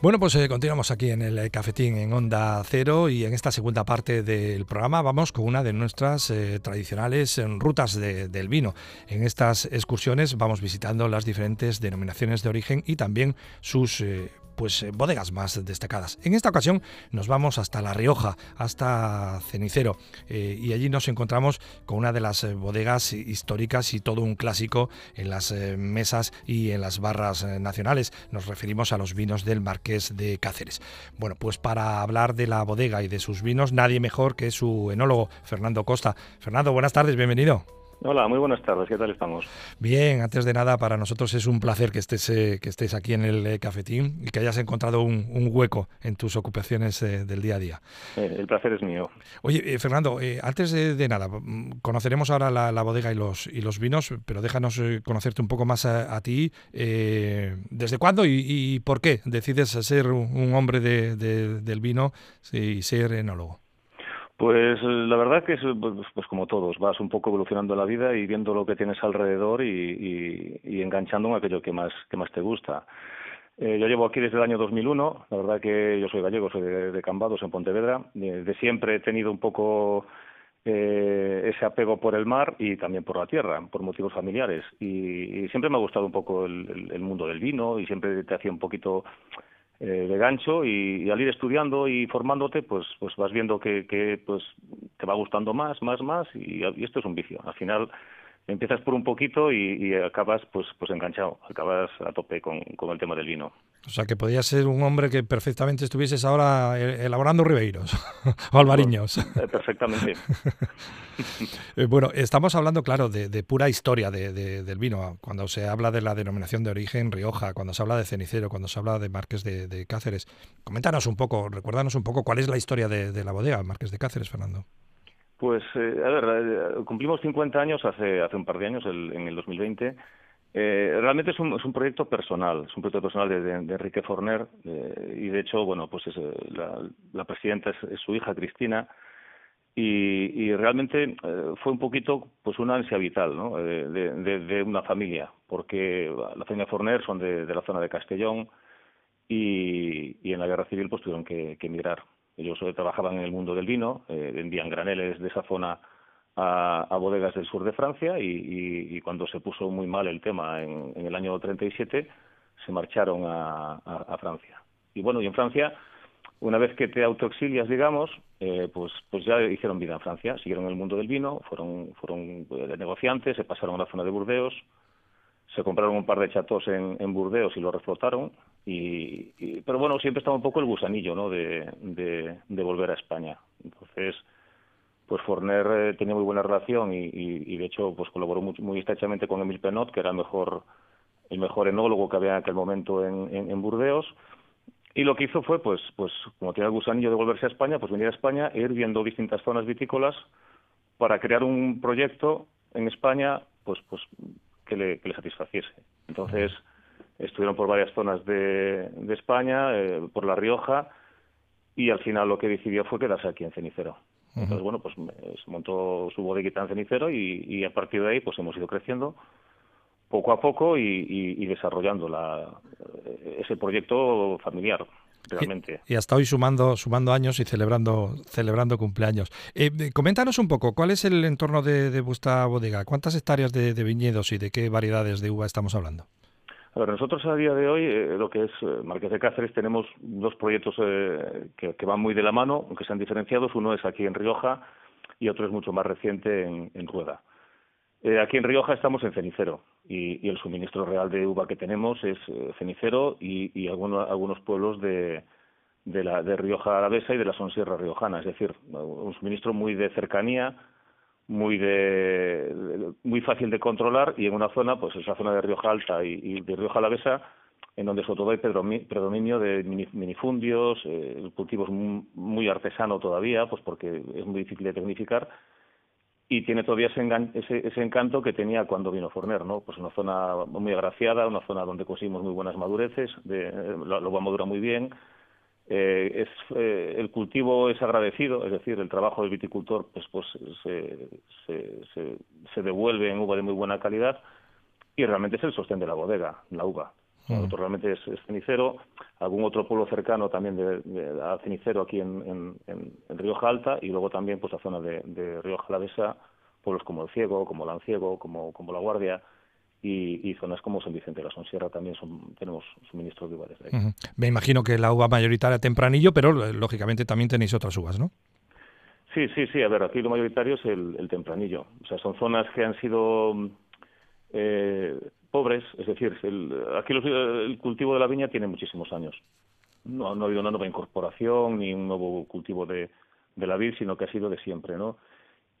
Bueno, pues eh, continuamos aquí en el cafetín en Onda Cero y en esta segunda parte del programa vamos con una de nuestras eh, tradicionales eh, rutas del vino. En estas excursiones vamos visitando las diferentes denominaciones de origen y también sus pues eh, bodegas más destacadas. En esta ocasión nos vamos hasta La Rioja, hasta Cenicero, eh, y allí nos encontramos con una de las eh, bodegas históricas y todo un clásico en las mesas y en las barras nacionales. Nos referimos a los vinos del Marqués de Cáceres. Bueno, pues para hablar de la bodega y de sus vinos, nadie mejor que su enólogo, Fernando Costa. Fernando, buenas tardes, bienvenido. Hola, muy buenas tardes. ¿Qué tal estamos? Bien, antes de nada, para nosotros es un placer que estés, eh, que estés aquí en el eh, cafetín y que hayas encontrado un, hueco en tus ocupaciones eh, del día a día. el placer es mío. Oye, Fernando, antes de, nada, mm, conoceremos ahora la, bodega y los, y los vinos, pero déjanos conocerte un poco más a, ti. ¿Desde cuándo y, por qué decides ser un, hombre del vino y ser enólogo? Pues la verdad que es pues, pues, como todos, vas un poco evolucionando la vida y viendo lo que tienes alrededor y, y, enganchando en aquello que más, que más te gusta. Eh, yo llevo aquí desde el año 2001, la verdad que yo soy gallego, soy de, Cambados, en Pontevedra. De, siempre he tenido un poco eh, ese apego por el mar y también por la tierra, por motivos familiares. Y, siempre me ha gustado un poco el, el, mundo del vino y siempre te hacía un poquito eh, de gancho y, al ir estudiando y formándote pues pues vas viendo que, que pues te va gustando más más más y, y esto es un vicio al final empiezas por un poquito y, acabas pues pues enganchado, acabas a tope con, con, el tema del vino. O sea que podías ser un hombre que perfectamente estuvieses ahora eh, elaborando ribeiros o albariños. Eh, perfectamente. Eh, bueno, estamos hablando, claro, de, pura historia de, del vino. Cuando se habla de la denominación de origen Rioja, cuando se habla de cenicero, cuando se habla de Marques de, Cáceres. Coméntanos un poco, recuérdanos un poco cuál es la historia de, la bodega Marques de Cáceres, Fernando. Pues, eh, a ver, cumplimos 50 años hace, hace un par de años, en el 2020. Eh, realmente es un, es un proyecto personal, es un proyecto personal de, Enrique Forner eh, y de hecho, bueno, pues es, eh, la, la, presidenta es, su hija Cristina y, y realmente fue un poquito pues una ansia vital ¿no? de, de, una familia, porque la familia Forner son de, la zona de Castellón y, y en la guerra civil pues tuvieron que, que emigrar. Ellos trabajaban en el mundo del vino, vendían graneles de esa zona a, bodegas del sur de Francia y, cuando se puso muy mal el tema en, el año 37 se marcharon a, Francia. Y bueno, y en Francia, una vez que te autoexilias, digamos, eh, pues, pues ya hicieron vida en Francia, siguieron el mundo del vino, fueron, fueron eh, negociantes, se pasaron a la zona de Burdeos, se compraron un par de chatos en, en Burdeos y lo reflotaron. Y, pero bueno, siempre estaba un poco el gusanillo ¿no? de, de, volver a España. Entonces, pues Forner eh, tenía muy buena relación y, de hecho pues colaboró muy, estrechamente con Emil Penot, que era el mejor, el mejor enólogo que había en aquel momento en, en, Burdeos. Y lo que hizo fue, pues, pues como tenía el gusanillo de volverse a España, pues venir a España e ir viendo distintas zonas vitícolas para crear un proyecto en España, pues, pues que le, satisfaciese. Entonces, estuvieron por varias zonas de, España, eh, por La Rioja, y al final lo que decidió fue quedarse aquí en Cenicero. Entonces, bueno, pues se montó su bodeguita en Cenicero y, a partir de ahí pues hemos ido creciendo poco a poco y, desarrollando la, ese proyecto familiar. Y, hasta hoy sumando, sumando años y celebrando, celebrando cumpleaños. Eh, coméntanos un poco, ¿cuál es el entorno de, vuestra bodega? ¿Cuántas hectáreas de, viñedos y de qué variedades de uva estamos hablando? A ver, nosotros a día de hoy, eh, lo que es eh, Marqués de Cáceres, tenemos dos proyectos que, van muy de la mano, aunque sean diferenciados. Uno es aquí en Rioja y otro es mucho más reciente en Rueda. Eh, aquí en Rioja estamos en cenicero y, el suministro real de uva que tenemos es eh, cenicero y, algunos, algunos pueblos de, de, la, de Rioja Alavesa y de la Sonsierra Riojana, es decir, un suministro muy de cercanía, muy de, muy fácil de controlar y en una zona, pues esa zona de Rioja Alta y, de Rioja Alavesa, en donde sobre todo hay predominio de minifundios, eh, el cultivo es muy artesano todavía, pues porque es muy difícil de tecnificar y tiene todavía ese, ese, encanto que tenía cuando vino Forner, ¿no? Pues una zona muy agraciada, una zona donde conseguimos muy buenas madureces, de, lo, lo va a muy bien, eh, es, eh, el cultivo es agradecido, es decir, el trabajo del viticultor pues, pues se, se, se, devuelve en uva de muy buena calidad y realmente es el sostén de la bodega, la uva. Nosotros realmente es, cenicero, algún otro pueblo cercano también de, a cenicero aquí en, en, en, Rioja Alta y luego también pues la zona de, de Rioja Alavesa, pueblos como El Ciego, como Lanciego, como, como La Guardia, y, zonas como San Vicente de la Sonsierra también son, tenemos suministro de uvas desde ahí. Me imagino que la uva mayoritaria tempranillo, pero lógicamente también tenéis otras uvas, ¿no? Sí, sí, sí. A ver, aquí lo mayoritario es el, tempranillo. O sea, son zonas que han sido eh, pobres, es decir, el, aquí el cultivo de la viña tiene muchísimos años. No, no ha habido una nueva incorporación ni un nuevo cultivo de, de la vid, sino que ha sido de siempre, ¿no?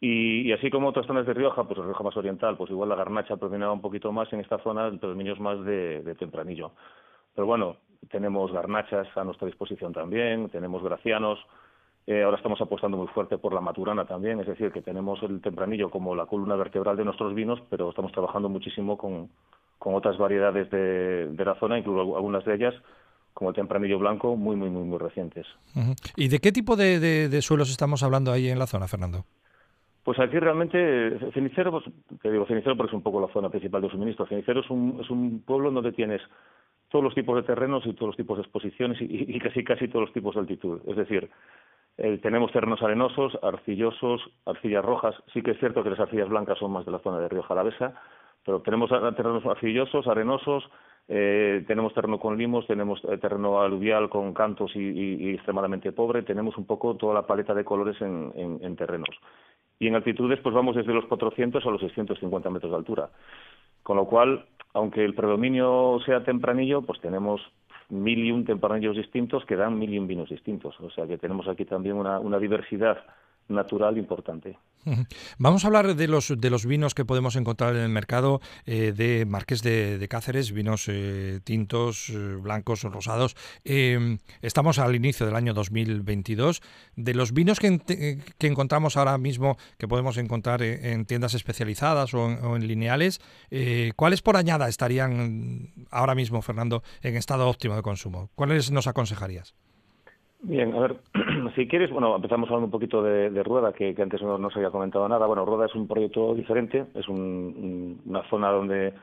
Y, así como otras zonas de Rioja, pues Rioja más oriental, pues igual la garnacha predominaba un poquito más, en esta zona el predominio es más de, tempranillo. Pero bueno, tenemos garnachas a nuestra disposición también, tenemos gracianos, eh, ahora estamos apostando muy fuerte por la maturana también, es decir, que tenemos el tempranillo como la columna vertebral de nuestros vinos, pero estamos trabajando muchísimo con, con otras variedades de, de la zona, incluso algunas de ellas como el tempranillo blanco, muy, muy, muy, muy recientes. ¿Y de qué tipo de, de suelos estamos hablando ahí en la zona, Fernando? Pues aquí realmente, Cenicero, pues, te digo Cenicero porque es un poco la zona principal de suministro. Cenicero es un, es un pueblo donde tienes todos los tipos de terrenos y todos los tipos de exposiciones y, casi casi todos los tipos de altitud. Es decir, eh, tenemos terrenos arenosos, arcillosos, arcillas rojas. Sí que es cierto que las arcillas blancas son más de la zona de Río Jalavesa, pero tenemos terrenos arcillosos, arenosos, eh, tenemos terreno con limos, tenemos eh, terreno aluvial con cantos y, extremadamente pobre, tenemos un poco toda la paleta de colores en terrenos y en altitudes pues vamos desde los 400 a los 650 metros de altura. Con lo cual, aunque el predominio sea tempranillo, pues tenemos mil y un tempranillos distintos que dan mil y un vinos distintos. O sea que tenemos aquí también una, una diversidad natural importante. Vamos a hablar de los, de los vinos que podemos encontrar en el mercado eh, de Marqués de, Cáceres, vinos eh, tintos, eh, blancos, rosados. Em, estamos al inicio del año 2022. De los vinos que, que encontramos ahora mismo, que podemos encontrar en, tiendas especializadas o en, o en lineales, ¿cuáles por añada estarían ahora mismo, Fernando, en estado óptimo de consumo? ¿Cuáles nos aconsejarías? Bien, a ver, si quieres, bueno, empezamos hablando un poquito de, Rueda, que, antes no, se había comentado nada. Bueno, Rueda es un proyecto diferente, es una zona donde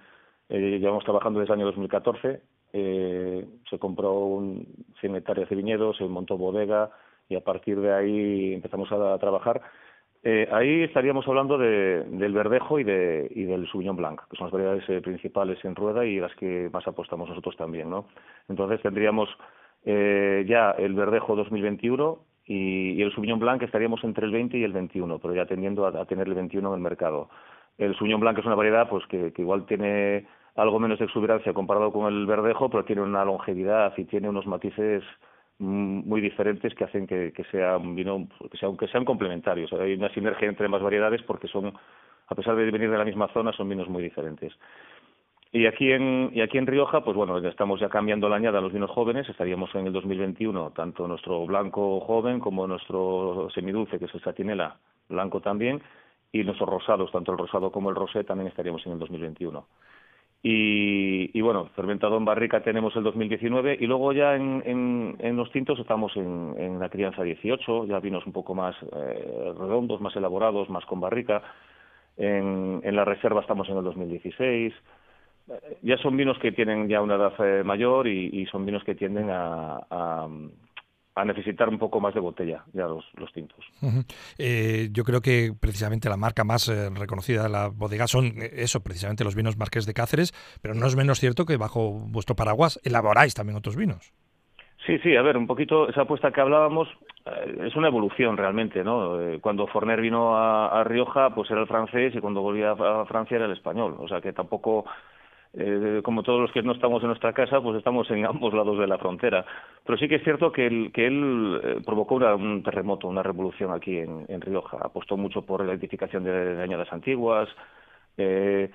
eh, llevamos trabajando desde el año 2014. Eh, se compró un 100 hectáreas de viñedos, se montó bodega y a partir de ahí empezamos a, trabajar. Eh, ahí estaríamos hablando de, del verdejo y, de, y del Sauvignon Blanc, que son las variedades eh, principales en Rueda y las que más apostamos nosotros también, ¿no? Entonces tendríamos eh, ya el Verdejo 2021 y, y el Sauvignon Blanc estaríamos entre el 20 y el 21, pero ya tendiendo a, tener el 21 en el mercado. El Sauvignon Blanc es una variedad pues que, igual tiene algo menos de exuberancia comparado con el Verdejo, pero tiene una longevidad y tiene unos matices muy diferentes que hacen que, sea un vino que, sea, que sean complementarios. Hay una sinergia entre ambas variedades porque son, a pesar de venir de la misma zona, son vinos muy diferentes. Y aquí en, y aquí en Rioja, pues bueno, estamos ya cambiando la añada a los vinos jóvenes, estaríamos en el 2021, tanto nuestro blanco joven como nuestro semidulce, que es el satinela, blanco también, y nuestros rosados, tanto el rosado como el rosé, también estaríamos en el 2021. Y, y bueno, fermentado en barrica tenemos el 2019 y luego ya en, en, los tintos estamos en, en, la crianza 18, ya vinos un poco más eh, redondos, más elaborados, más con barrica. En, en la reserva estamos en el 2016 ya son vinos que tienen ya una edad eh, mayor y, son vinos que tienden a, a, necesitar un poco más de botella, ya los, los tintos. Eh, yo creo que precisamente la marca más eh, reconocida de la bodega son eso, precisamente los vinos Marqués de Cáceres, pero no es menos cierto que bajo vuestro paraguas elaboráis también otros vinos. Sí, sí, a ver, un poquito esa apuesta que hablábamos es una evolución realmente, ¿no? cuando Forner vino a, a, Rioja, pues era el francés y cuando volvía a Francia era el español, o sea que tampoco eh, como todos los que no estamos en nuestra casa, pues estamos en ambos lados de la frontera. Pero sí que es cierto que él, que él eh, provocó un terremoto, una revolución aquí en, Rioja. Apostó mucho por la identificación de, añadas antiguas, eh,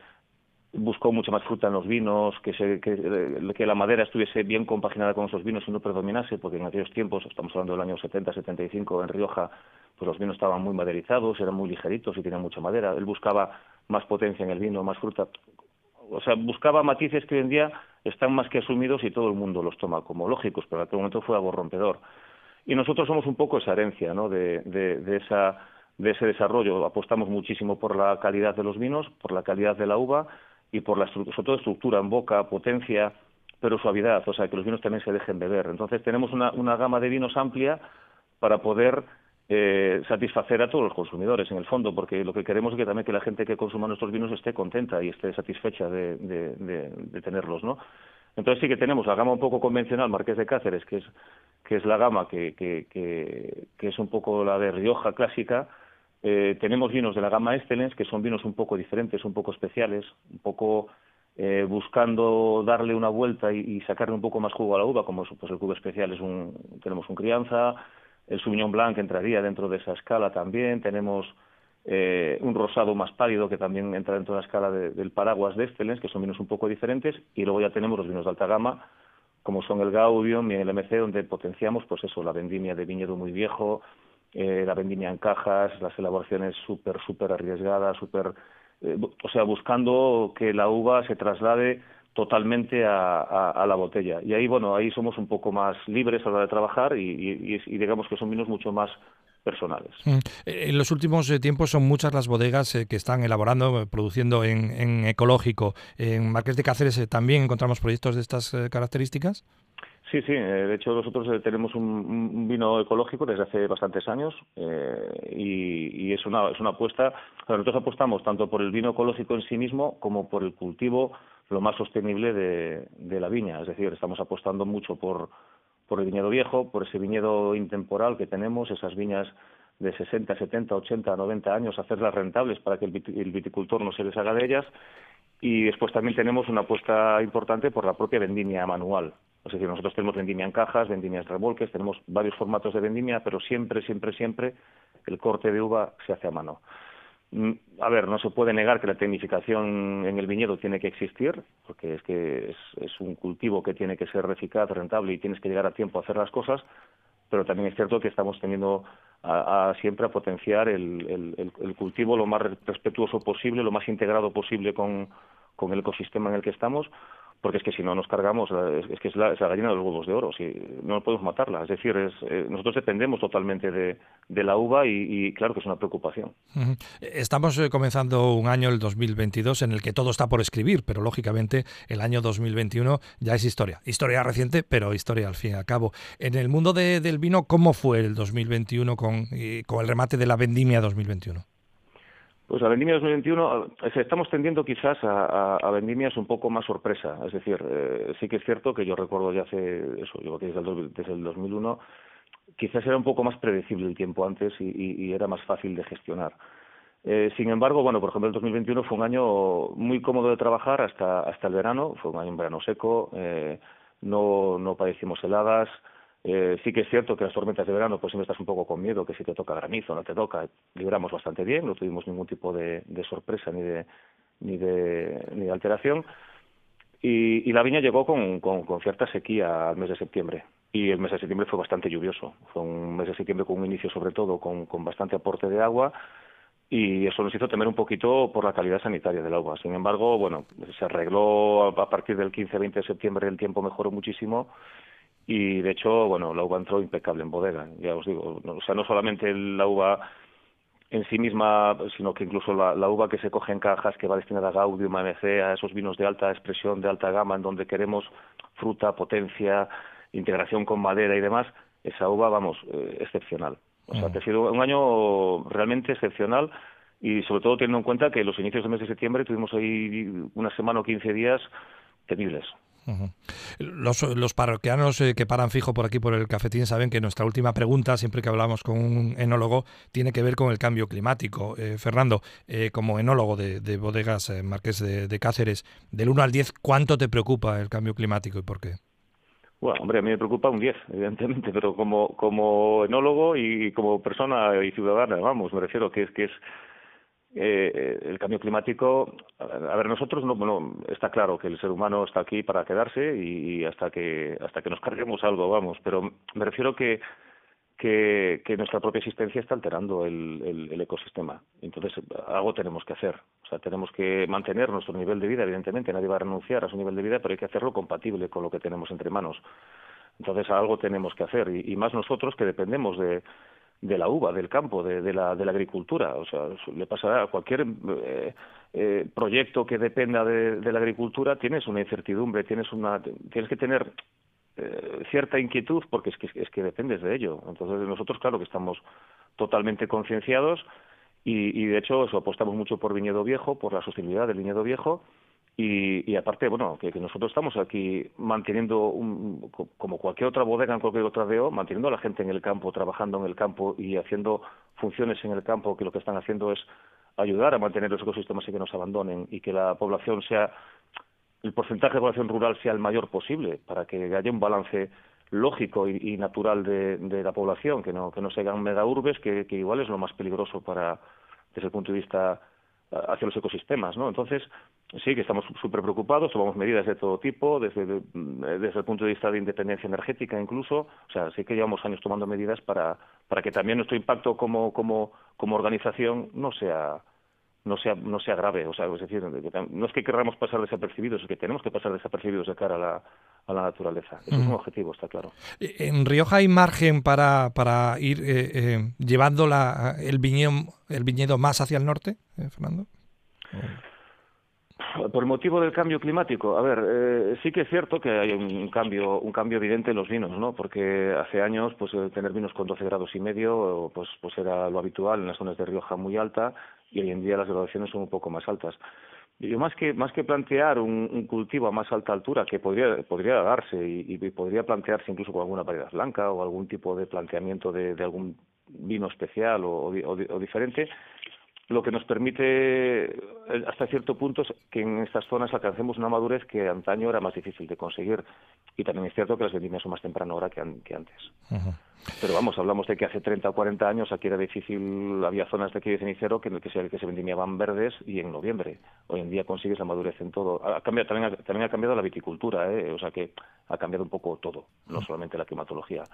buscó mucha más fruta en los vinos, que, se, eh, que, la madera estuviese bien compaginada con esos vinos y no predominase, porque en aquellos tiempos, estamos hablando del año 70, 75, en Rioja, pues los vinos estaban muy maderizados, eran muy ligeritos y tenían mucha madera. Él buscaba más potencia en el vino, más fruta, o sea, buscaba matices que hoy en día están más que asumidos y todo el mundo los toma como lógicos, pero en aquel momento fue algo rompedor. Y nosotros somos un poco esa herencia, ¿no? De, de, esa, de ese desarrollo. Apostamos muchísimo por la calidad de los vinos, por la calidad de la uva y por la sobre todo estructura en boca, potencia, pero suavidad, o sea, que los vinos también se dejen beber. Entonces tenemos una, una gama de vinos amplia para poder eh, satisfacer a todos los consumidores, en el fondo, porque lo que queremos es que también que la gente que consuma nuestros vinos esté contenta y esté satisfecha de, de, tenerlos, ¿no? Entonces sí que tenemos la gama un poco convencional, Marqués de Cáceres, que es que es la gama que, que, que, es un poco la de Rioja clásica. Eh, tenemos vinos de la gama Excellence, que son vinos un poco diferentes, un poco especiales, un poco eh, buscando darle una vuelta y, sacarle un poco más jugo a la uva, como pues el cubo especial es un, tenemos un crianza, el Sauvignon Blanc entraría dentro de esa escala también. Tenemos eh, un rosado más pálido que también entra dentro de la escala del paraguas de Excellence, que son vinos un poco diferentes. Y luego ya tenemos los vinos de alta gama, como son el Gaudium y el MC, donde potenciamos, pues eso, la vendimia de viñedo muy viejo, eh, la vendimia en cajas, las elaboraciones súper, súper arriesgadas, súper... Eh, o sea, buscando que la uva se traslade totalmente a, la botella. Y ahí, bueno, ahí somos un poco más libres a la hora de trabajar y, digamos que son vinos mucho más personales. Mm. Eh, en los últimos eh, tiempos son muchas las bodegas eh, que están elaborando, produciendo en, ecológico. ¿En Marqués de Cáceres también encontramos proyectos de estas características? Sí, sí. de hecho, nosotros tenemos un, vino ecológico desde hace bastantes años y, es, una, es una apuesta. Nosotros apostamos tanto por el vino ecológico en sí mismo como por el cultivo lo más sostenible de, la viña. Es decir, estamos apostando mucho por, por el viñedo viejo, por ese viñedo intemporal que tenemos, esas viñas de 60, 70, 80, 90 años, hacerlas rentables para que el viticultor no se deshaga de ellas. Y después también tenemos una apuesta importante por la propia vendimia manual. Es decir, nosotros tenemos vendimia en cajas, vendimias revolques, tenemos varios formatos de vendimia, pero siempre, siempre, siempre el corte de uva se hace a mano. Mm, a ver, no se puede negar que la tecnificación en el viñedo tiene que existir, porque es que es, un cultivo que tiene que ser eficaz, rentable y tienes que llegar a tiempo a hacer las cosas, pero también es cierto que estamos teniendo a, siempre a potenciar el, el, cultivo lo más respetuoso posible, lo más integrado posible con el ecosistema en el que estamos, porque es que si no nos cargamos, es, que es la, gallina de los huevos de oro, si no podemos matarla. Es decir, es, eh, nosotros dependemos totalmente de, la uva y, claro que es una preocupación. Estamos eh, comenzando un año, el 2022, en el que todo está por escribir, pero lógicamente el año 2021 ya es historia. Historia reciente, pero historia al fin y al cabo. En el mundo del vino, ¿cómo fue el 2021 con, con el remate de la vendimia 2021? Pues a vendimia 2021 eh, estamos tendiendo quizás a, vendimias un poco más sorpresa. Es decir, eh, sí que es cierto que yo recuerdo ya hace, eso, yo desde el, desde el 2001, quizás era un poco más predecible el tiempo antes y, era más fácil de gestionar. Eh, sin embargo, bueno, por ejemplo, el 2021 fue un año muy cómodo de trabajar hasta, hasta el verano, fue un año en verano seco, no, no padecimos heladas, eh, sí que es cierto que las tormentas de verano, pues siempre estás un poco con miedo, que si te toca granizo, no te toca, libramos bastante bien, no tuvimos ningún tipo de, sorpresa ni de, ni de, ni de alteración. Y, la viña llegó con, cierta sequía al mes de septiembre. Y el mes de septiembre fue bastante lluvioso. Fue un mes de septiembre con un inicio, sobre todo, con, bastante aporte de agua. Y eso nos hizo temer un poquito por la calidad sanitaria del agua. Sin embargo, bueno, se arregló a partir del 15-20 de septiembre, el tiempo mejoró muchísimo y de hecho, bueno, la uva entró impecable en bodega, ya os digo, o sea, no solamente la uva en sí misma, sino que incluso la, uva que se coge en cajas, que va destinada a Gaudium, a MC, a esos vinos de alta expresión, de alta gama, en donde queremos fruta, potencia, integración con madera y demás, esa uva, vamos, eh, excepcional. O sea, mm. ha sido un año realmente excepcional y sobre todo teniendo en cuenta que los inicios del mes de septiembre tuvimos ahí una semana o quince días Los, los, parroquianos eh, que paran fijo por aquí por el cafetín saben que nuestra última pregunta, siempre que hablamos con un enólogo, tiene que ver con el cambio climático. Eh, Fernando, eh, como enólogo de, bodegas Marqués de, Cáceres, del 1 al 10, ¿cuánto te preocupa el cambio climático y por qué? Bueno, hombre, a mí me preocupa un 10, evidentemente, pero como, como enólogo y como persona y ciudadana, vamos, me refiero que es que es eh, el cambio climático, a ver, nosotros no, bueno, está claro que el ser humano está aquí para quedarse y, hasta que hasta que nos carguemos algo, vamos, pero me refiero que que, que nuestra propia existencia está alterando el, el, ecosistema. Entonces, algo tenemos que hacer. O sea, tenemos que mantener nuestro nivel de vida, evidentemente, nadie va a renunciar a su nivel de vida, pero hay que hacerlo compatible con lo que tenemos entre manos. Entonces, algo tenemos que hacer, y más nosotros que dependemos de, de la uva, del campo, de, de, la, de la agricultura. O sea, le pasará a cualquier eh, eh, proyecto que dependa de, de, la agricultura, tienes una incertidumbre, tienes, una, tienes que tener eh, cierta inquietud porque es que, es que dependes de ello. Entonces nosotros, claro que estamos totalmente concienciados y, y de hecho eso, apostamos mucho por viñedo viejo, por la sostenibilidad del viñedo viejo y, y, aparte, bueno, que, que, nosotros estamos aquí manteniendo, un, como cualquier otra bodega en cualquier otra DO, manteniendo a la gente en el campo, trabajando en el campo y haciendo funciones en el campo, que lo que están haciendo es ayudar a mantener los ecosistemas y que nos abandonen y que la población sea, el porcentaje de población rural sea el mayor posible, para que haya un balance lógico y, natural de, de, la población, que no, que no se hagan megaurbes, que, que igual es lo más peligroso para, desde el punto de vista hacia los ecosistemas, ¿no? Entonces, sí que estamos súper preocupados, tomamos medidas de todo tipo, desde, desde el punto de vista de independencia energética incluso, o sea, sí que llevamos años tomando medidas para, para que también nuestro impacto como, como, como organización no sea no sea no sea grave o sea es decir no es que queramos pasar desapercibidos es que tenemos que pasar desapercibidos de cara a la, a la naturaleza eso mm. es un objetivo está claro en Rioja hay margen para para ir eh, eh, llevando la, el viñedo el viñedo más hacia el norte eh, Fernando por motivo del cambio climático, a ver, eh, sí que es cierto que hay un cambio, un cambio evidente en los vinos, ¿no? Porque hace años, pues tener vinos con 12 grados y medio, pues, pues era lo habitual en las zonas de Rioja muy alta y hoy en día las graduaciones son un poco más altas. Yo más que más que plantear un, cultivo a más alta altura que podría podría darse y, podría plantearse incluso con alguna variedad blanca o algún tipo de planteamiento de, algún vino especial o, o diferente, lo que nos permite eh, hasta cierto punto es que en estas zonas alcancemos una madurez que antaño era más difícil de conseguir y también es cierto que las vendimias son más temprano ahora que, an que antes. Uh -huh. Pero vamos, hablamos de que hace 30 o 40 años aquí era difícil, había zonas de aquí de cenicero que, que, se, que se vendimiaban verdes y en noviembre. Hoy en día consigues la madurez en todo. Ha cambiado, también, ha, también ha cambiado la viticultura, ¿eh? o sea que ha cambiado un poco todo, no solamente la climatología.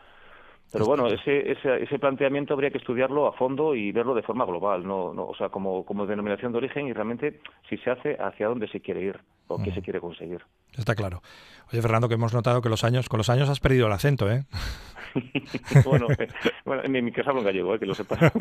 Pero bueno, ese, ese, ese planteamiento habría que estudiarlo a fondo y verlo de forma global, no, no, o sea, como, como denominación de origen y realmente si se hace hacia dónde se quiere ir o qué mm. se quiere conseguir. Está claro. Oye, Fernando, que hemos notado que los años, con los años has perdido el acento, ¿eh? bueno, eh, bueno, en mi casa hablo en gallego, eh, que lo sepas.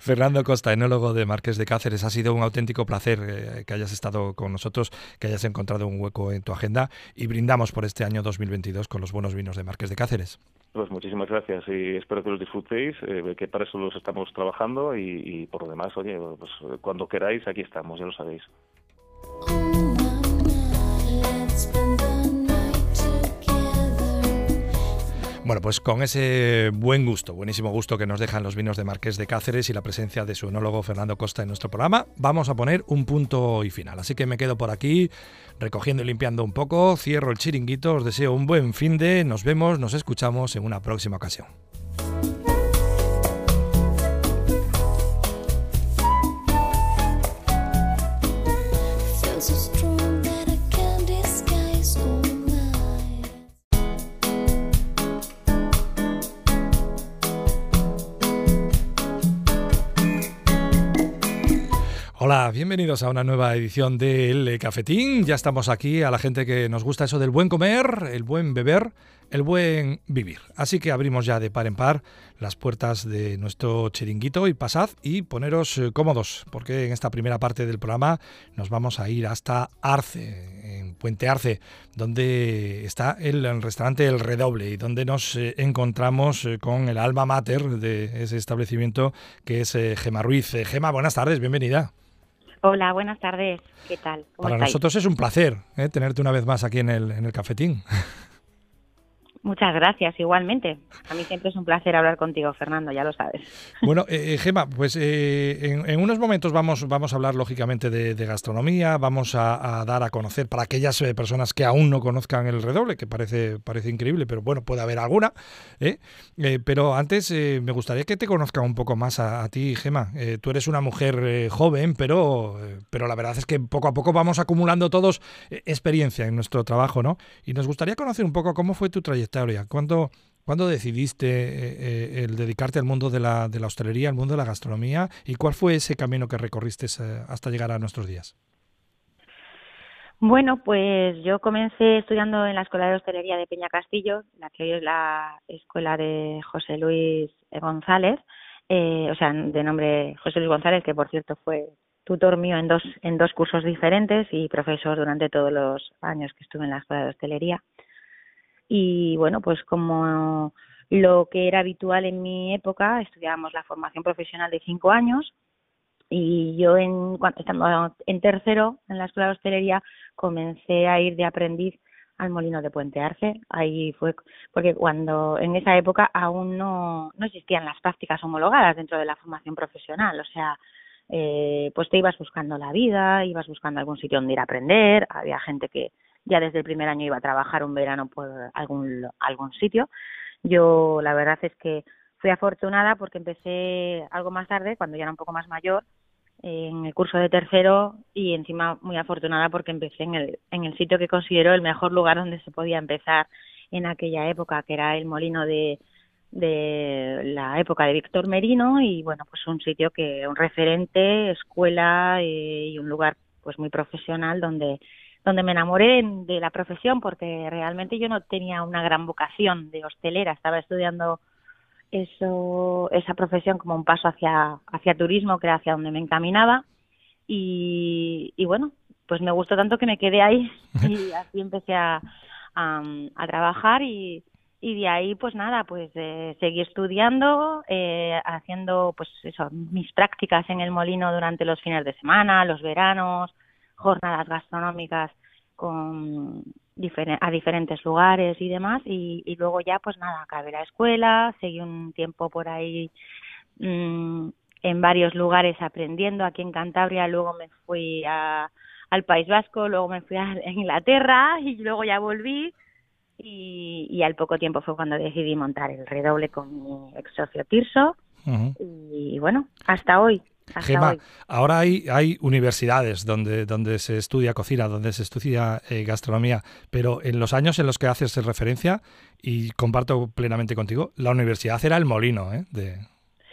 Fernando Costa, enólogo de Marqués de Cáceres, ha sido un auténtico placer eh, que hayas estado con nosotros, que hayas encontrado un hueco en tu agenda y brindamos por este año 2022 con los buenos vinos de Marqués de Cáceres. Pues muchísimas gracias y espero que los disfrutéis, eh, que para eso los estamos trabajando y, y por lo demás, oye, pues cuando queráis, aquí estamos, ya lo sabéis. Bueno, pues con ese buen gusto, buenísimo gusto que nos dejan los vinos de Marqués de Cáceres y la presencia de su enólogo Fernando Costa en nuestro programa, vamos a poner un punto y final. Así que me quedo por aquí recogiendo y limpiando un poco, cierro el chiringuito, os deseo un buen fin de, nos vemos, nos escuchamos en una próxima ocasión. Bienvenidos a una nueva edición del Cafetín. Ya estamos aquí a la gente que nos gusta eso del buen comer, el buen beber, el buen vivir. Así que abrimos ya de par en par las puertas de nuestro chiringuito y pasad y poneros eh, cómodos, porque en esta primera parte del programa nos vamos a ir hasta Arce, en Puente Arce, donde está el, restaurante El Redoble y donde nos eh, encontramos eh, con el alma mater de ese establecimiento que es Gema Ruiz. Gema, buenas tardes, bienvenida. Hola, buenas tardes. ¿Qué tal? Para estáis? nosotros es un placer ¿eh? tenerte una vez más aquí en el, en el cafetín. Muchas gracias, igualmente. A mí siempre es un placer hablar contigo, Fernando, ya lo sabes. Bueno, eh, Gema, pues eh, en, unos momentos vamos, vamos a hablar lógicamente de, gastronomía, vamos a, dar a conocer para aquellas eh, personas que aún no conozcan el redoble, que parece, parece increíble, pero bueno, puede haber alguna. ¿eh? Eh, pero antes me gustaría que te conozcan un poco más a, a ti, Gema. tú eres una mujer joven, pero, pero la verdad es que poco a poco vamos acumulando todos experiencia en nuestro trabajo, ¿no? Y nos gustaría conocer un poco cómo fue tu trayectoria ¿Cuándo, ¿Cuándo decidiste eh, eh, el dedicarte al mundo de la, de la hostelería, al mundo de la gastronomía? ¿Y cuál fue ese camino que recorriste eh, hasta llegar a nuestros días? Bueno, pues yo comencé estudiando en la Escuela de Hostelería de Peña Castillo, la que hoy es la escuela de José Luis González, eh, o sea, de nombre José Luis González, que por cierto fue tutor mío en dos, en dos cursos diferentes y profesor durante todos los años que estuve en la Escuela de Hostelería. Y bueno, pues como lo que era habitual en mi época, estudiábamos la formación profesional de cinco años, y yo en, estando en tercero en la escuela de hostelería comencé a ir de aprendiz al molino de Puente Arce. Ahí fue porque cuando en esa época aún no, no existían las prácticas homologadas dentro de la formación profesional. O sea, eh, pues te ibas buscando la vida, ibas buscando algún sitio donde ir a aprender. Había gente que ya desde el primer año iba a trabajar un verano por algún, algún sitio. Yo la verdad es que fui afortunada porque empecé algo más tarde, cuando ya era un poco más mayor, en el curso de tercero y encima muy afortunada porque empecé en el, en el sitio que considero el mejor lugar donde se podía empezar en aquella época, que era el molino de, de la época de Víctor Merino y bueno, pues un sitio que un referente, escuela eh, y un lugar pues muy profesional donde donde me enamoré de la profesión porque realmente yo no tenía una gran vocación de hostelera, estaba estudiando eso, esa profesión como un paso hacia, hacia turismo, que era hacia donde me encaminaba. Y, y bueno, pues me gustó tanto que me quedé ahí y así empecé a, a, trabajar y, y de ahí pues nada pues eh, seguí estudiando eh, haciendo pues eso mis prácticas en el molino durante los fines de semana los veranos jornadas gastronómicas con a diferentes lugares y demás y, y, luego ya pues nada acabé la escuela seguí un tiempo por ahí mmm, en varios lugares aprendiendo. Aquí en Cantabria luego me fui a, al País Vasco luego me fui a Inglaterra y luego ya volví. Y, y al poco tiempo fue cuando decidí montar el redoble con mi ex socio Tirso. Y bueno hasta hoy Gema, ahora hay, hay universidades donde, donde se estudia cocina, donde se estudia eh, gastronomía, pero en los años en los que haces referencia, y comparto plenamente contigo, la universidad era el molino ¿eh? de,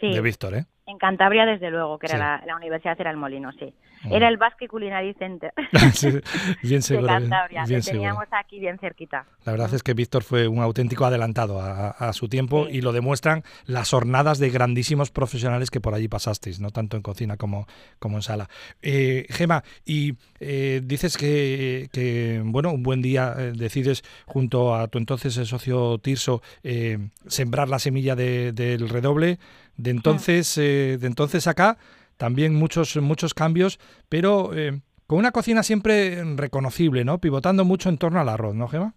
de Víctor. ¿eh? En Cantabria, desde luego, que era la, universidad, era el Molino, sí. Mm. Era el Basque Culinary Center bien seguro, de Cantabria, que teníamos aquí bien cerquita. La verdad es que Víctor fue un auténtico adelantado a, su tiempo y lo demuestran las jornadas de grandísimos profesionales que por allí pasasteis, no tanto en cocina como, como en sala. Eh, Gema, y eh, dices que, que, bueno, un buen día eh, decides junto a tu entonces socio Tirso sembrar la semilla del redoble, de entonces, eh, de entonces acá, también muchos, muchos cambios, pero eh, con una cocina siempre reconocible, ¿no? Pivotando mucho en torno al arroz, ¿no, Gema?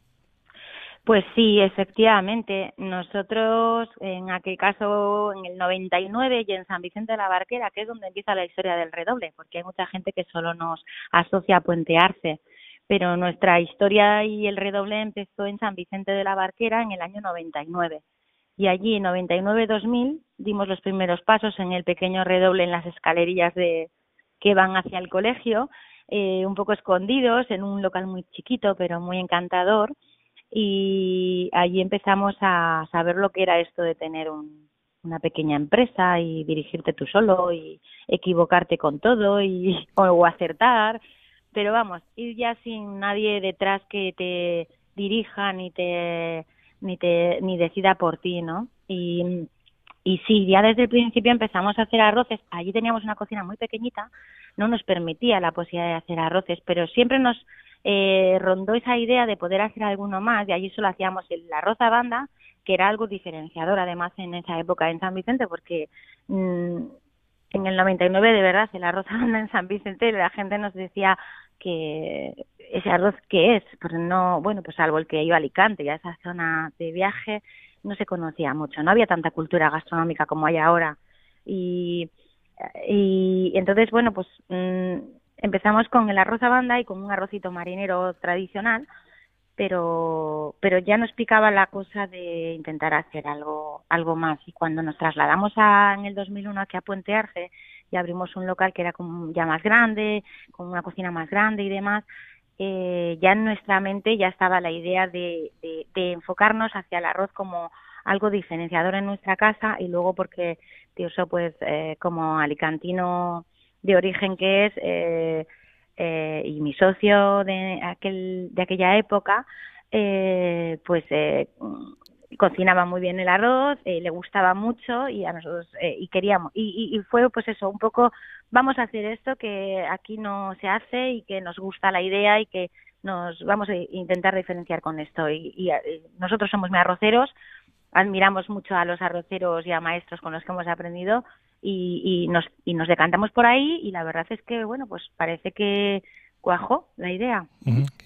Pues sí, efectivamente. Nosotros, en aquel caso, en el 99 y en San Vicente de la Barquera, que es donde empieza la historia del redoble, porque hay mucha gente que solo nos asocia a puentearse. Pero nuestra historia y el redoble empezó en San Vicente de la Barquera en el año 99 y allí en 99-2000 dimos los primeros pasos en el pequeño redoble en las escalerillas de que van hacia el colegio, eh, un poco escondidos en un local muy chiquito pero muy encantador. Y allí empezamos a saber lo que era esto de tener una pequeña empresa y dirigirte tú solo y equivocarte con todo y o acertar, pero vamos, ir ya sin nadie detrás que te dirija ni te ni, te, ni decida por ti, ¿no? Y, y sí, ya desde el principio empezamos a hacer arroces. Allí teníamos una cocina muy pequeñita, no nos permitía la posibilidad de hacer arroces, pero siempre nos eh, rondó esa idea de poder hacer alguno más y allí solo hacíamos el arroz a banda, que era algo diferenciador además en esa época en San Vicente, porque mm, en el 99 de verdad el arroz a banda en San Vicente la gente nos decía que ese arroz que es, pues no, bueno, pues salvo el que iba a Alicante, ya esa zona de viaje no se conocía mucho, no había tanta cultura gastronómica como hay ahora. Y, y entonces, bueno, pues mm, empezamos con el arroz a banda y con un arrocito marinero tradicional, pero, pero ya nos picaba la cosa de intentar hacer algo, algo más. Y cuando nos trasladamos a, en el 2001 aquí a Puente Arce y abrimos un local que era como ya más grande, con una cocina más grande y demás, eh, ya en nuestra mente ya estaba la idea de, de, enfocarnos hacia el arroz como algo diferenciador en nuestra casa y luego porque Tioso pues eh, como alicantino de origen que es eh, eh, y mi socio de aquel de aquella época eh, pues eh, cocinaba muy bien el arroz, eh, le gustaba mucho y a nosotros eh, y queríamos y, y, fue pues eso un poco vamos a hacer esto que aquí no se hace y que nos gusta la idea y que nos vamos a intentar diferenciar con esto. Y, y nosotros somos muy arroceros admiramos mucho a los arroceros y a maestros con los que hemos aprendido y, y nos y nos decantamos por ahí y la verdad es que bueno pues parece que cuajo la idea.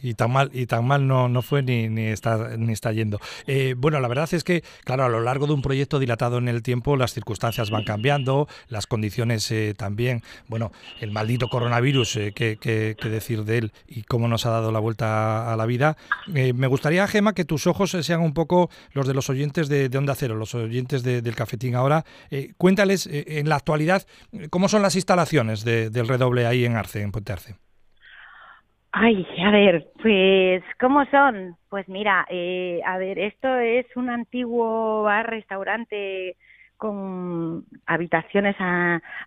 Y tan mal y tan mal no, no fue ni, ni, está, ni está yendo. Eh, bueno, la verdad es que, claro, a lo largo de un proyecto dilatado en el tiempo, las circunstancias van cambiando, las condiciones eh, también. Bueno, el maldito coronavirus, eh, ¿qué, decir de él y cómo nos ha dado la vuelta a la vida. me gustaría, Gema, que tus ojos sean un poco los de los oyentes de, Onda Cero, los oyentes del cafetín ahora. cuéntales en la actualidad cómo son las instalaciones del redoble ahí en Arce, en Puente Arce. Ay, a ver, pues, ¿cómo son? Pues mira, eh, a ver, esto es un antiguo bar-restaurante con habitaciones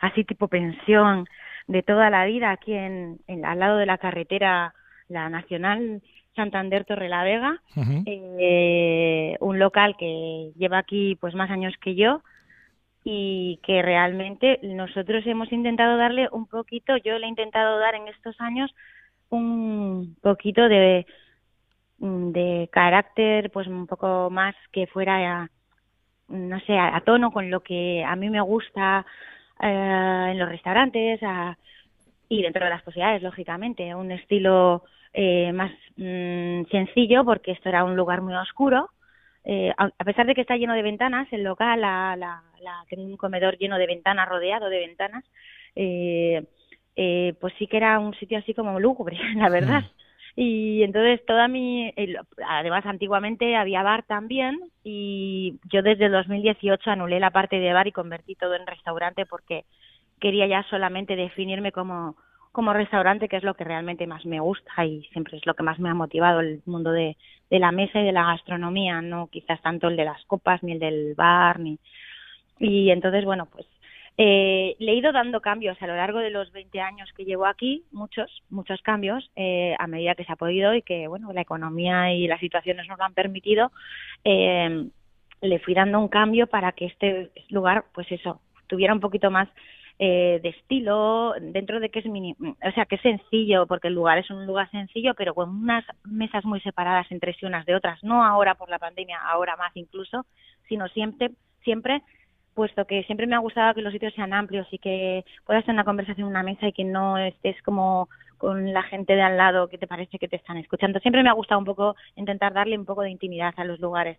así tipo pensión de toda la vida aquí en, al lado de la carretera, la Nacional Santander Torrelavega, eh, un local que lleva aquí pues más años que yo y que realmente nosotros hemos intentado darle un poquito, yo le he intentado dar en estos años un poquito de, de carácter, pues un poco más que fuera, no sé, a, tono con lo que a mí me gusta eh, en los restaurantes y dentro de las posibilidades, lógicamente, un estilo eh, más mm, sencillo porque esto era un lugar muy oscuro. Eh, a, pesar de que está lleno de ventanas, el local, la, la, la, un comedor lleno de ventanas, rodeado de ventanas, eh, eh, pues sí que era un sitio así como lúgubre, la verdad. Y entonces toda mi, además antiguamente había bar también y yo desde el 2018 anulé la parte de bar y convertí todo en restaurante porque quería ya solamente definirme como, como restaurante, que es lo que realmente más me gusta y siempre es lo que más me ha motivado el mundo de, de la mesa y de la gastronomía, no quizás tanto el de las copas ni el del bar ni y entonces bueno pues eh, le he ido dando cambios a lo largo de los 20 años que llevo aquí, muchos, muchos cambios, eh, a medida que se ha podido y que, bueno, la economía y las situaciones nos lo han permitido. Eh, le fui dando un cambio para que este lugar, pues eso, tuviera un poquito más eh, de estilo, dentro de que es mini, o sea, que es sencillo, porque el lugar es un lugar sencillo, pero con unas mesas muy separadas entre sí unas de otras, no ahora por la pandemia, ahora más incluso, sino siempre, siempre puesto que siempre me ha gustado que los sitios sean amplios y que puedas tener una conversación en una mesa y que no estés como con la gente de al lado que te parece que te están escuchando. Siempre me ha gustado un poco intentar darle un poco de intimidad a los lugares.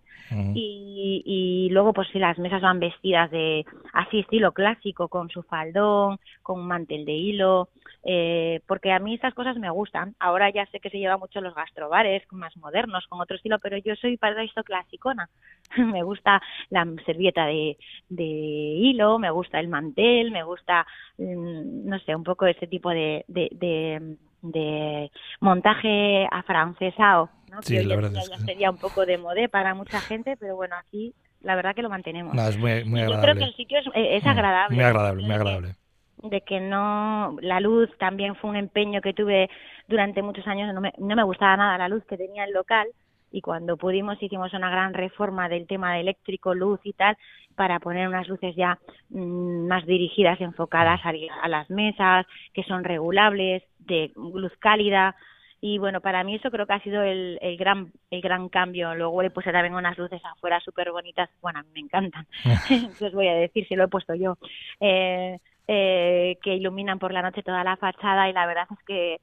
y, y luego, pues si las mesas van vestidas de así estilo clásico, con su faldón, con un mantel de hilo, eh, porque a mí estas cosas me gustan. Ahora ya sé que se lleva mucho los gastrobares, más modernos, con otro estilo, pero yo soy para esto clasicona. me gusta la servieta de, de hilo, me gusta el mantel, me gusta, mm, no sé, un poco ese tipo de, de, de de montaje afrancesado, ¿no? Sí, la verdad ya, sería un poco de modé para mucha gente, pero bueno, aquí la verdad que lo mantenemos. No, es muy, muy agradable. Yo creo que el sitio es, es mm, agradable. Muy agradable, muy agradable. De que no, la luz también fue un empeño que tuve durante muchos años, no me, no me gustaba nada la luz que tenía el local, y cuando pudimos hicimos una gran reforma del tema de eléctrico, luz y tal, para poner unas luces ya mm, más dirigidas, enfocadas a, las mesas, que son regulables, de luz cálida. Y bueno, para mí eso creo que ha sido el, el gran el gran cambio. Luego le puse también unas luces afuera súper bonitas. Bueno, a mí me encantan. Entonces voy a decir si lo he puesto yo. Eh, eh, que iluminan por la noche toda la fachada y la verdad es que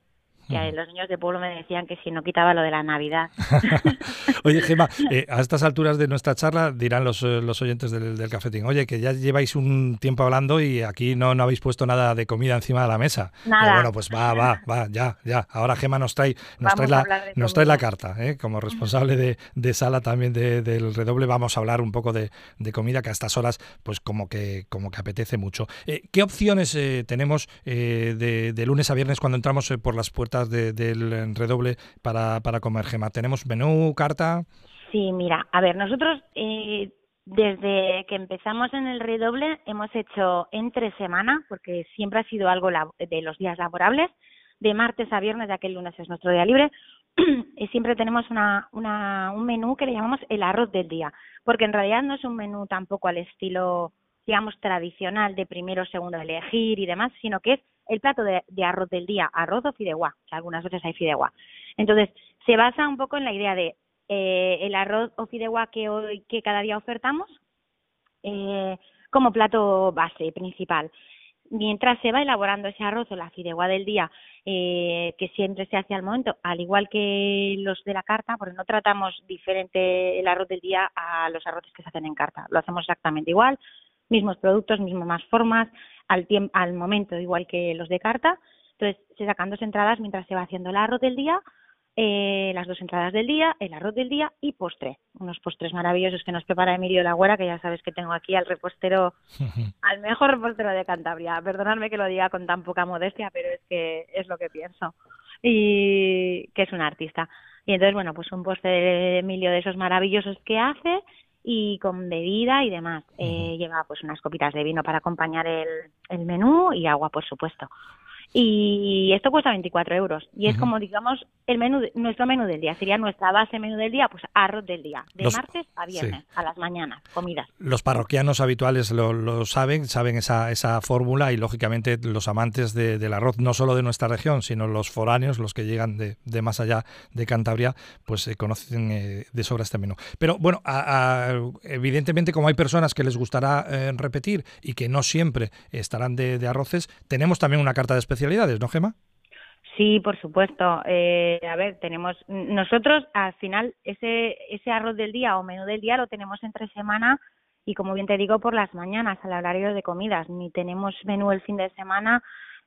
que los niños de pueblo me decían que si no quitaba lo de la Navidad. oye, Gemma, eh, a estas alturas de nuestra charla dirán los, eh, los oyentes del, del, cafetín, oye, que ya lleváis un tiempo hablando y aquí no, no habéis puesto nada de comida encima de la mesa. Nada. bueno, pues va, va, va, ya, ya. Ahora Gemma nos trae, nos trae, la, nos trae la carta, ¿eh? como responsable de, de sala también de, del redoble, vamos a hablar un poco de, de, comida que a estas horas, pues como que, como que apetece mucho. Eh, ¿Qué opciones tenemos de, de lunes a viernes cuando entramos por las puertas del redoble para, para comer, Gema? ¿Tenemos menú, carta? Sí, mira, a ver, nosotros eh, desde que empezamos en el redoble hemos hecho entre semana, porque siempre ha sido algo de los días laborables, de martes a viernes, ya que el lunes es nuestro día libre, y siempre tenemos una, una, un menú que le llamamos el arroz del día, porque en realidad no es un menú tampoco al estilo, digamos, tradicional de primero, segundo elegir y demás, sino que es el plato de, arroz del día, arroz o fideuá, que algunas veces hay fideuá. Entonces, se basa un poco en la idea de eh, el arroz o fideuá que hoy que cada día ofertamos eh, como plato base principal mientras se va elaborando ese arroz o la fideuá del día, eh, que siempre se hace al momento, al igual que los de la carta, porque no tratamos diferente el arroz del día a los arroces que se hacen en carta. Lo hacemos exactamente igual, mismos productos, mismas formas, al, al momento, igual que los de carta. Entonces, se sacan dos entradas mientras se va haciendo el arroz del día eh, las dos entradas del día, el arroz del día y postre. Unos postres maravillosos que nos prepara Emilio Lagüera, que ya sabes que tengo aquí al repostero, al mejor repostero de Cantabria. Perdonadme que lo diga con tan poca modestia, pero es que es lo que pienso. Y que es un artista. Y entonces, bueno, pues un postre de Emilio de esos maravillosos que hace y con bebida y demás. eh, lleva pues unas copitas de vino para acompañar el, el menú y agua, por supuesto y esto cuesta 24 euros. Y es como digamos el menú nuestro menú del día. Sería nuestra base menú del día pues arroz del día. De martes a viernes a las mañanas comidas. Los parroquianos habituales lo, saben saben esa, esa fórmula y lógicamente los amantes del arroz no solo de nuestra región sino los foráneos los que llegan de, de más allá de Cantabria pues eh, conocen eh, de sobra este menú. Pero bueno evidentemente como hay personas que les gustará eh, repetir y que no siempre estarán de, de arroces tenemos también una carta de especialidad especialidades, ¿no, Gema? Sí, por supuesto. Eh, a ver, tenemos nosotros al final ese ese arroz del día o menú del día lo tenemos entre semana y como bien te digo por las mañanas al horario de comidas. Ni tenemos menú el fin de semana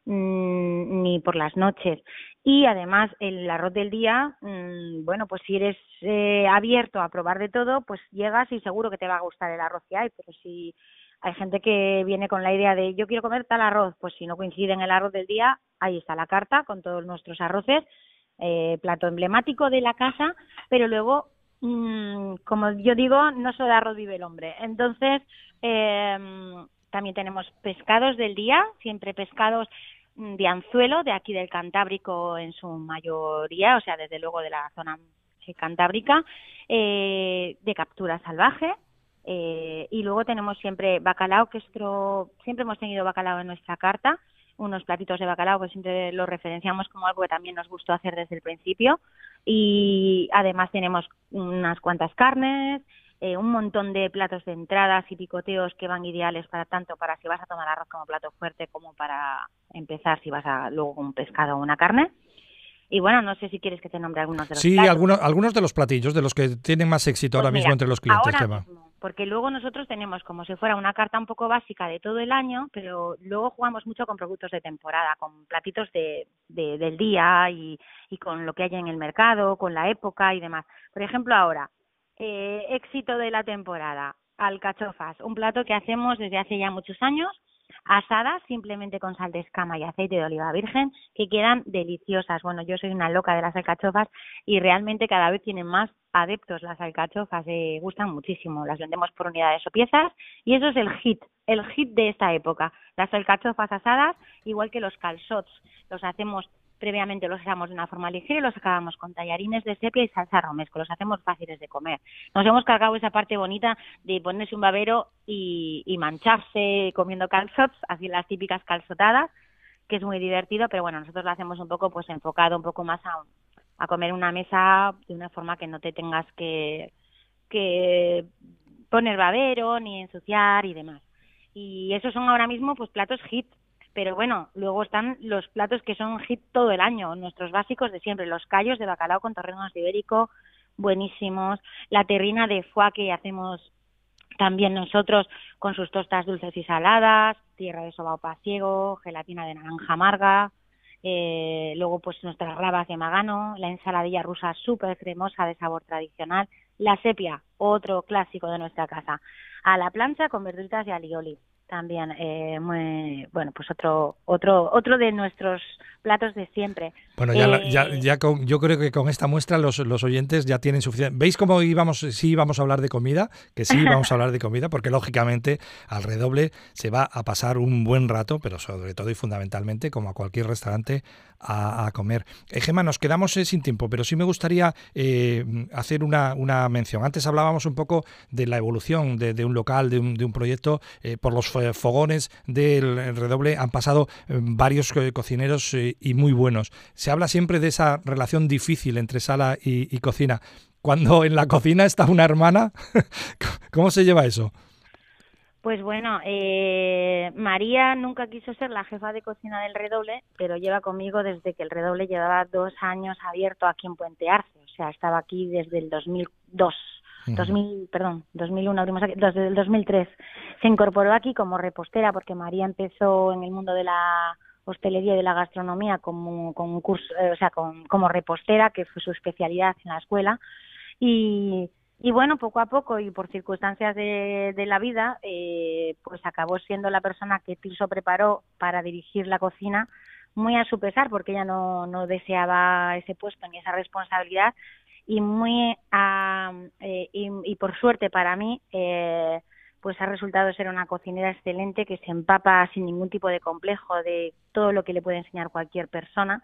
mm, ni por las noches. Y además el arroz del día, mm, bueno, pues si eres eh, abierto a probar de todo, pues llegas y seguro que te va a gustar el arroz que hay. Pero si hay gente que viene con la idea de yo quiero comer tal arroz, pues si no coincide en el arroz del día, ahí está la carta con todos nuestros arroces, eh, plato emblemático de la casa, pero luego, mmm, como yo digo, no solo de arroz vive el hombre. Entonces, eh, también tenemos pescados del día, siempre pescados mm, de anzuelo, de aquí del Cantábrico en su mayoría, o sea, desde luego de la zona cantábrica, eh, de captura salvaje, eh, y luego tenemos siempre bacalao, que esto, siempre hemos tenido bacalao en nuestra carta, unos platitos de bacalao que siempre lo referenciamos como algo que también nos gustó hacer desde el principio. Y además tenemos unas cuantas carnes, eh, un montón de platos de entradas y picoteos que van ideales para tanto para si vas a tomar arroz como plato fuerte como para empezar si vas a luego un pescado o una carne. Y bueno, no sé si quieres que te nombre algunos de los Sí, algunos, algunos de los platillos, de los que tienen más éxito pues ahora mismo entre los clientes. Ahora porque luego nosotros tenemos como si fuera una carta un poco básica de todo el año, pero luego jugamos mucho con productos de temporada, con platitos de, del día y, y con lo que hay en el mercado, con la época y demás. Por ejemplo, ahora, eh, éxito de la temporada, alcachofas, un plato que hacemos desde hace ya muchos años asadas simplemente con sal de escama y aceite de oliva virgen que quedan deliciosas. Bueno, yo soy una loca de las alcachofas y realmente cada vez tienen más adeptos las alcachofas, eh, gustan muchísimo, las vendemos por unidades o piezas y eso es el hit, el hit de esta época. Las alcachofas asadas, igual que los calzots, los hacemos previamente los hacemos de una forma ligera y los acabamos con tallarines de sepia y salsa romesco, los hacemos fáciles de comer. Nos hemos cargado esa parte bonita de ponerse un babero y, mancharse comiendo calzots, así las típicas calzotadas, que es muy divertido, pero bueno, nosotros lo hacemos un poco pues enfocado un poco más a, a comer una mesa de una forma que no te tengas que, que poner babero ni ensuciar y demás. Y esos son ahora mismo pues platos hit pero bueno, luego están los platos que son hit todo el año, nuestros básicos de siempre, los callos de bacalao con torrenos ibérico, buenísimos, la terrina de foie que hacemos también nosotros con sus tostas dulces y saladas, tierra de soba pasiego, gelatina de naranja amarga, eh, luego pues nuestras rabas de magano, la ensaladilla rusa súper cremosa de sabor tradicional, la sepia, otro clásico de nuestra casa, a la plancha con verduritas de alioli, también eh, muy bueno pues otro otro otro de nuestros platos de siempre. Bueno ya, eh, ya, yo creo que con esta muestra los, los oyentes ya tienen suficiente. Veis cómo íbamos sí íbamos a hablar de comida que sí vamos a hablar de comida porque lógicamente al redoble se va a pasar un buen rato pero sobre todo y fundamentalmente como a cualquier restaurante a, comer. Eh, Gemma nos quedamos sin tiempo pero sí me gustaría hacer una, una mención. Antes hablábamos un poco de la evolución de, un local de un, de un proyecto por los fogones del redoble han pasado eh, varios cocineros eh, y muy buenos. Se habla siempre de esa relación difícil entre sala y, cocina. Cuando en la cocina está una hermana, ¿cómo se lleva eso? Pues bueno, eh, María nunca quiso ser la jefa de cocina del Redoble, pero lleva conmigo desde que el Redoble llevaba dos años abierto aquí en Puente Arce. O sea, estaba aquí desde el 2002. 2000, perdón, 2001 abrimos aquí, desde el 2003. Se incorporó aquí como repostera porque María empezó en el mundo de la hostelería y de la gastronomía como con un curso, eh, o sea, como repostera, que fue su especialidad en la escuela. Y, y bueno, poco a poco y por circunstancias de, de la vida, eh, pues acabó siendo la persona que Tirso preparó para dirigir la cocina, muy a su pesar, porque ella no, no deseaba ese puesto ni esa responsabilidad, y muy eh, y, por suerte para mí eh, pues ha resultado ser una cocinera excelente que se empapa sin ningún tipo de complejo de todo lo que le puede enseñar cualquier persona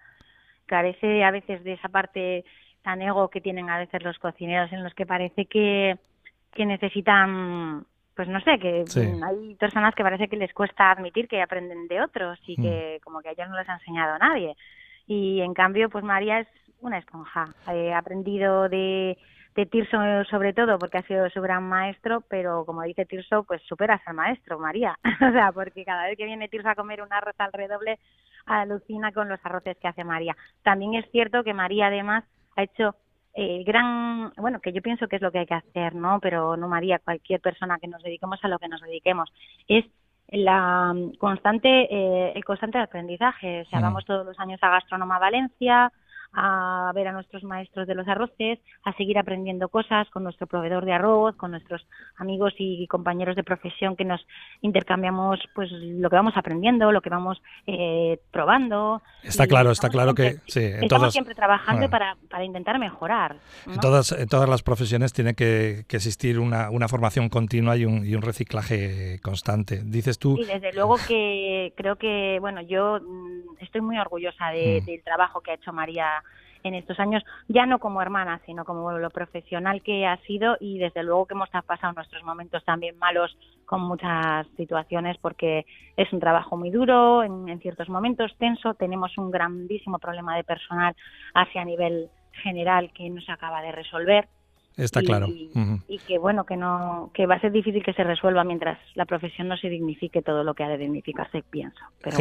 carece a veces de esa parte tan ego que tienen a veces los cocineros en los que parece que que necesitan pues no sé, que hay personas que parece que les cuesta admitir que aprenden de otros y que mm. como que a ellos no les ha enseñado a nadie. Y en cambio, pues María es una esponja. He aprendido de, de Tirso sobre todo porque ha sido su gran maestro, pero como dice Tirso, pues superas al maestro, María. o sea, porque cada vez que viene Tirso a comer un arroz al redoble, alucina con los arroces que hace María. También es cierto que María además ha hecho el gran, bueno, que yo pienso que es lo que hay que hacer, ¿no? Pero no María, cualquier persona que nos dediquemos a lo que nos dediquemos, es la constante, eh, el constante aprendizaje. O sea, vamos todos los años a Gastronoma Valencia, a ver a nuestros maestros de los arroces, a seguir aprendiendo cosas con nuestro proveedor de arroz, con nuestros amigos y compañeros de profesión que nos intercambiamos pues lo que vamos aprendiendo, lo que vamos eh, probando. Está claro, está claro que sí, estamos siempre trabajando para, para, intentar mejorar. En, todas, en todas las profesiones tiene que, existir una, una, formación continua y un, y un reciclaje constante. Dices tú. Y desde luego que creo que, bueno, yo mm, estoy muy orgullosa mm. del trabajo que ha hecho María en estos años, ya no como hermana, sino como lo profesional que ha sido y desde luego que hemos pasado nuestros momentos también malos con muchas situaciones porque es un trabajo muy duro, en, en ciertos momentos tenso, tenemos un grandísimo problema de personal hacia nivel general que no se acaba de resolver Está claro. Y que bueno, que no, que va a ser difícil que se resuelva mientras la profesión no se dignifique todo lo que ha de dignificarse, pienso. Pero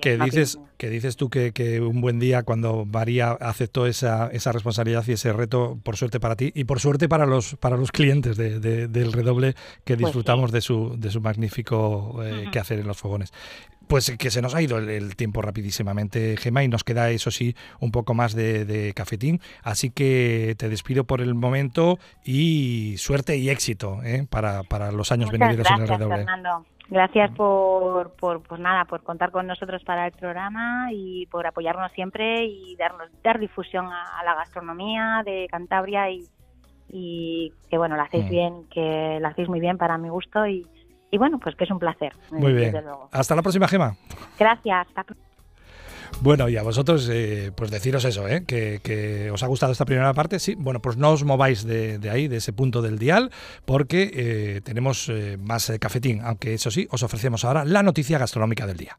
que dices, que dices tú que, que, un buen día cuando María aceptó esa, esa responsabilidad y ese reto, por suerte para ti y por suerte para los, para los clientes de, del redoble que pues disfrutamos de su, de su magnífico eh, quehacer en los fogones. Pues que se nos ha ido el, tiempo rapidísimamente, Gema, y nos queda, eso sí, un poco más de, cafetín. Así que te despido por el momento y suerte y éxito ¿eh? para, para, los años venideros en el redoble. Fernando. Gracias por, por, pues nada, por contar con nosotros para el programa y por apoyarnos siempre y darnos dar difusión a, la gastronomía de Cantabria y, y que bueno, la hacéis mm. bien, que la hacéis muy bien para mi gusto y, y bueno, pues que es un placer. Muy bien. Hasta la próxima, Gema. Gracias. Bueno, y a vosotros, eh, pues deciros eso, ¿eh? que, os ha gustado esta primera parte. Sí, bueno, pues no os mováis de, ahí, de ese punto del dial, porque eh, tenemos más cafetín, aunque eso sí, os ofrecemos ahora la noticia gastronómica del día.